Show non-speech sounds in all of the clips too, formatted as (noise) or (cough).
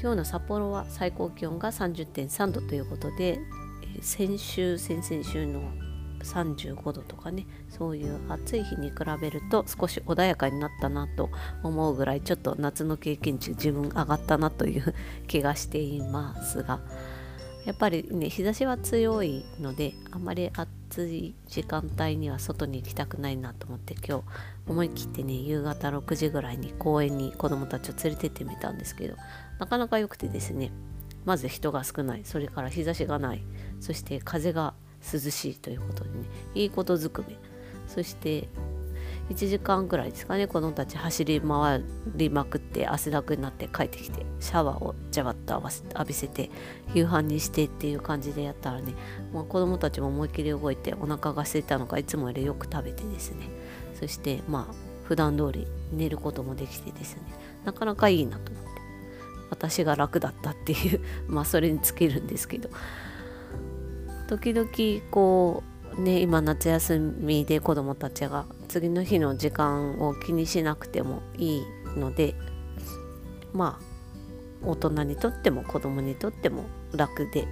今日の札幌は最高気温が30.3度ということで、先週先々週の35度とかねそういう暑い日に比べると少し穏やかになったなと思うぐらいちょっと夏の経験値自分上がったなという気がしていますがやっぱりね日差しは強いのであまり暑い時間帯には外に行きたくないなと思って今日思い切ってね夕方6時ぐらいに公園に子供たちを連れてってみたんですけどなかなか良くてですねまず人が少ないそれから日差しがないそして風が涼しいということでねいいことずくめそして1時間ぐらいですかね子供たち走り回りまくって汗だくになって帰ってきてシャワーをジャバッと浴びせて夕飯にしてっていう感じでやったらねもう子供たちも思いっきり動いてお腹が空いたのかいつもよりよく食べてですね。そしてまあ普段通り寝ることもできてですね。なかなかいいなと思って。私が楽だったっていう (laughs) まあそれに尽きるんですけど。時々こうね今夏休みで子どもたちが次の日の時間を気にしなくてもいいのでまあ大人にとっても子供にとっても楽で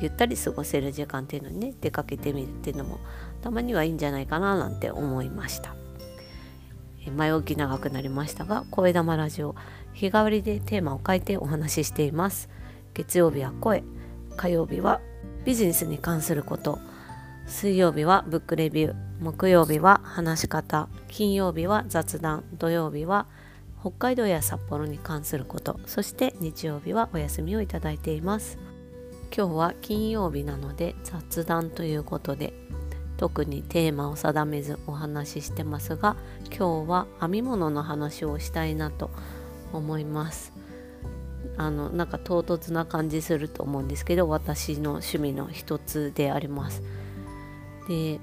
ゆったり過ごせる時間っていうのにね出かけてみるっていうのもたまにはいいんじゃないかななんて思いました。前置き長くなりましたが声玉ラジオ日替わりでテーマを変えてお話ししています。月曜日は声火曜日はビジネスに関すること。水曜日はブックレビュー木曜日は話し方金曜日は雑談土曜日は北海道や札幌に関することそして日曜日はお休みをいただいています。今日は金曜日なので雑談ということで特にテーマを定めずお話ししてますが今日は編み物の話をしたいなと思います。あのなんか唐突な感じすると思うんですけど私の趣味の一つであります。で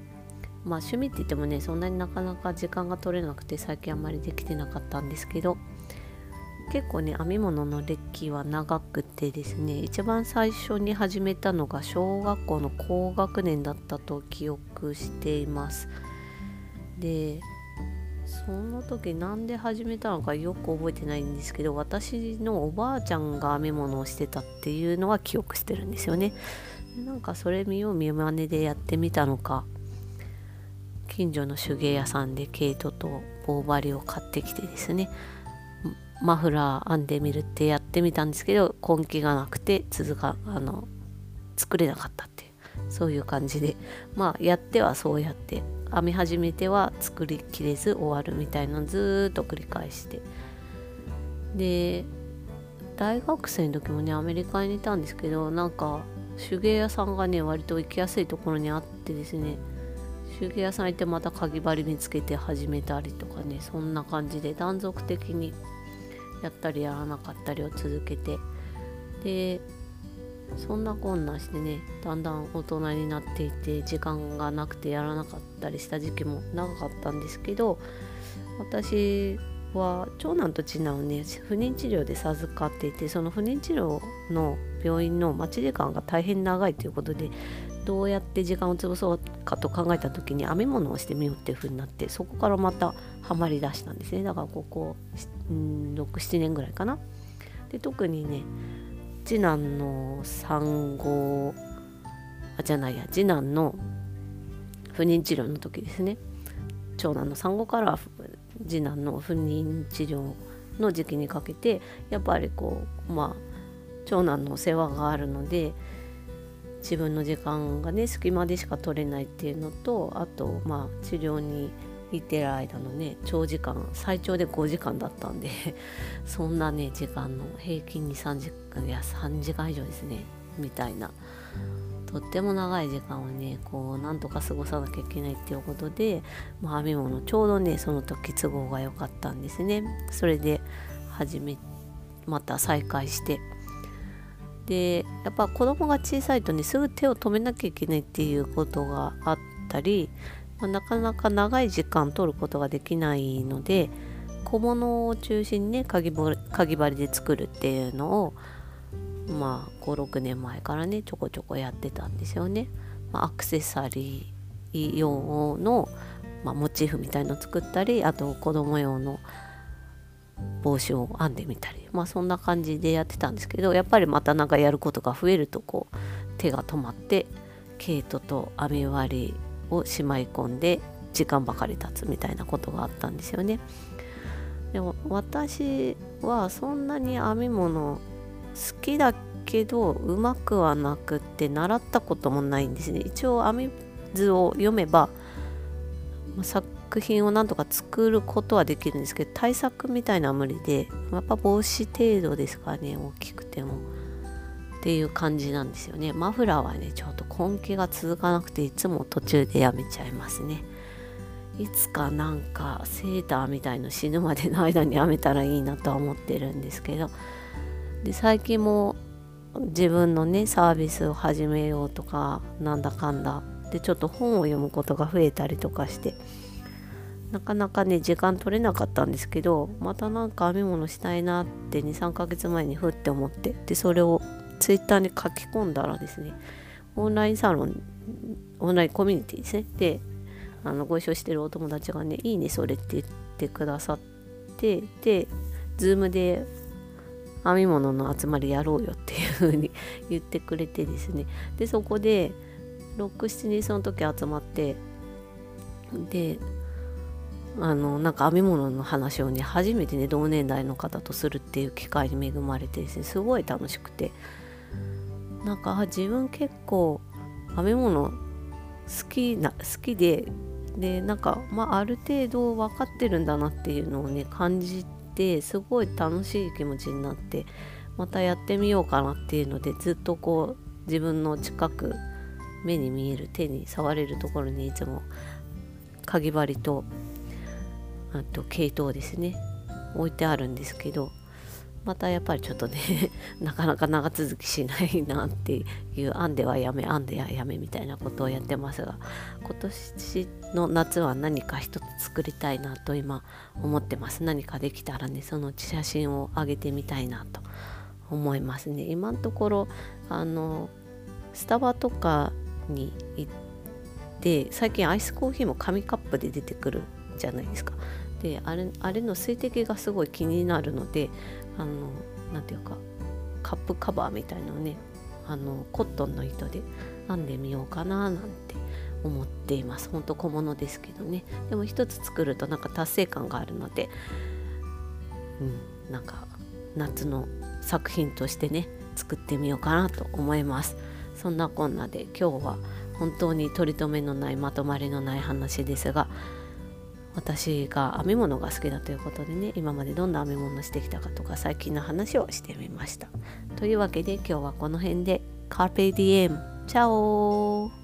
まあ趣味って言ってもねそんなになかなか時間が取れなくて最近あんまりできてなかったんですけど結構ね編み物の歴は長くてですね一番最初に始めたのが小学校の高学年だったと記憶しています。でその時なんで始めたのかよく覚えてないんですけど私のおばあちゃんが編み物をしてたっていうのは記憶してるんですよね。なんかそれ見よう見まねでやってみたのか。近所の手芸屋さんで毛糸と棒針を買ってきてですね。マフラー編んでみるってやってみたんですけど根気がなくて続かあの作れなかったっていうそういう感じで。まあやってはそうやって編み始めては作りきれず終わるみたいなのずっと繰り返して。で大学生の時もねアメリカにいたんですけどなんか手芸屋さんがね割と行きやすいところにあってですね。手芸屋さん行ってまたかぎ針見つけて始めたりとかねそんな感じで断続的にやったりやらなかったりを続けて。でそんなこんなしてねだんだん大人になっていて時間がなくてやらなかったりした時期も長かったんですけど私は長男と次男をね不妊治療で授かっていてその不妊治療の病院の待ち時間が大変長いということでどうやって時間を潰そうかと考えた時に編み物をしてみようっていう風になってそこからまたハマりだしたんですね。だからここ67年ぐらいかな。で特にね次男の産後あじゃないや次男の不妊治療の時ですね。長男の産後から次男の不妊治療の時期にかけてやっぱりこうまあ長男の世話があるので自分の時間がね隙間でしか取れないっていうのとあとまあ治療にいてる間のね長時間最長で5時間だったんで (laughs) そんなね時間の平均に3時間いや3時間以上ですねみたいなとっても長い時間をねこうなんとか過ごさなきゃいけないっていうことで、ま、編み物ちょうどねその時都合が良かったんですね。それで始めまた再開して。でやっぱ子供が小さいとねすぐ手を止めなきゃいけないっていうことがあったり、まあ、なかなか長い時間取ることができないので小物を中心にねかぎ針で作るっていうのをまあ56年前からねちょこちょこやってたんですよね。まあ、アクセサリー用の、まあ、モチーフみたいの作ったりあと子供用の帽子を編んでみたりまあそんな感じでやってたんですけどやっぱりまた何かやることが増えるとこう手が止まって毛糸と編み割りをしまい込んで時間ばかり経つみたいなことがあったんですよね。でも私はそんなに編み物好きだけどうまくはなくって習ったこともないんですね。一応編み図を読めば作品をなんとか作ることはできるんですけど対策みたいな無理でやっぱ帽子程度ですかね大きくても。っていう感じなんですよね。マフラーはねちょっと根気が続かなくていつも途中でやめちゃいますね。いつかなんかセーターみたいの死ぬまでの間にやめたらいいなとは思ってるんですけどで最近も自分のねサービスを始めようとかなんだかんだ。でちょっと本を読むことが増えたりとかして。なかなかね時間取れなかったんですけどまたなんか編み物したいなって23ヶ月前にふって思って。でそれをツイッターに書き込んだらですねオンラインサロンオンラインコミュニティですね。であのご一緒してるお友達がねいいねそれって言ってくださってでズームで編み物の集まりやろうよっていう風に言ってくれてですね。でそこで67人その時集まってであのなんか編み物の話をね初めてね同年代の方とするっていう機会に恵まれてですねすごい楽しくて。なんか自分結構編み物好きな好きででなんかまあある程度分かってるんだなっていうのをね感じてすごい楽しい気持ちになってまたやってみようかなっていうのでずっとこう自分の近く目に見える手に触れるところにいつもかぎ針とあと毛糸をですね置いてあるんですけどまたやっぱりちょっとね (laughs) なかなか長続きしないなっていう案ではやめ案ではやめみたいなことをやってますが今年の夏は何か一つ作りたいなと今思ってます何かできたらねその写真を上げてみたいなと思いますね今のところあのスタバとかに行って最近アイスコーヒーも紙カップで出てくるじゃないですか。であれあれの水滴がすごい気になるのであのなていうかカップカバーみたいのをねあのコットンの糸で編んでみようかななんて思っています。ほんと小物ですけどね。でも一つ作るとなんか達成感があるのでうんなんか夏の作品としてね作ってみようかなと思います。そんなこんなで今日は本当に取り留めのないまとまりのない話ですが私が編み物が好きだということでね今までどんな編み物してきたかとか最近の話をしてみました。というわけで今日はこの辺で。カーペディエム。チャオ